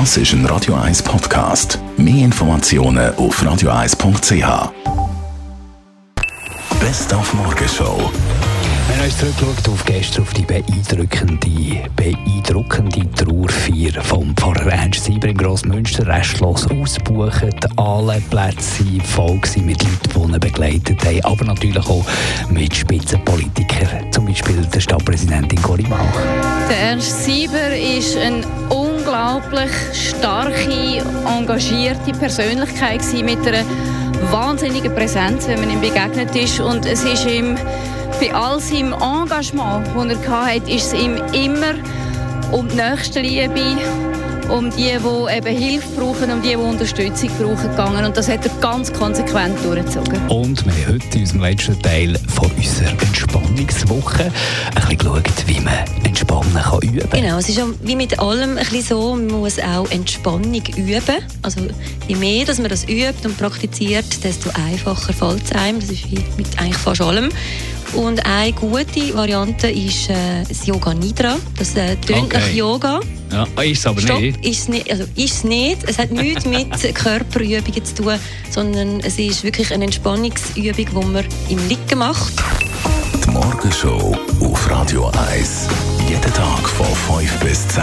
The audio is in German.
Das ist ein Radio 1 Podcast. Mehr Informationen auf radio1.ch. Best auf Morgenshow. Wir haben uns zurückgeschaut auf gestern auf die beeindruckende, beeindruckende Trauerfeier vom Pfarrer Ernst Sieber im Grossmünster. Restlos ausbuchen, alle Plätze voll mit Leuten, die ihn begleitet haben, aber natürlich auch mit Spitzenpolitikern, zum Beispiel der Stadtpräsidentin Corinne Bauch. Der Ernst Sieber ist ein unglaublich starke, engagierte Persönlichkeit mit einer wahnsinnigen Präsenz, wenn man ihm begegnet ist. Und es ist ihm bei all seinem Engagement, das er hatte, ist es ihm immer um die Nächstenliebe, um die, die eben Hilfe brauchen, um die, die Unterstützung brauchen, gegangen. Und das hat er ganz konsequent durchgezogen. Und wir haben heute in unserem letzten Teil von unserer Entspannungswoche ein bisschen geschaut, wie man Entspannen kann üben. Genau, es ist wie mit allem ein bisschen so, man muss auch Entspannung üben. Also je mehr dass man das übt und praktiziert, desto einfacher fällt es einem. Das ist wie mit eigentlich fast allem. Und eine gute Variante ist äh, das Yoga Nidra. Das äh, tönt okay. nach Yoga. Ja, ist es aber Stopp, nicht. Ist nicht. Also ist es nicht. Es hat nichts mit Körperübungen zu tun, sondern es ist wirklich eine Entspannungsübung, die man im Liegen macht. Die Morgenshow auf Radio 1. Jeden Tag von 5 bis 10.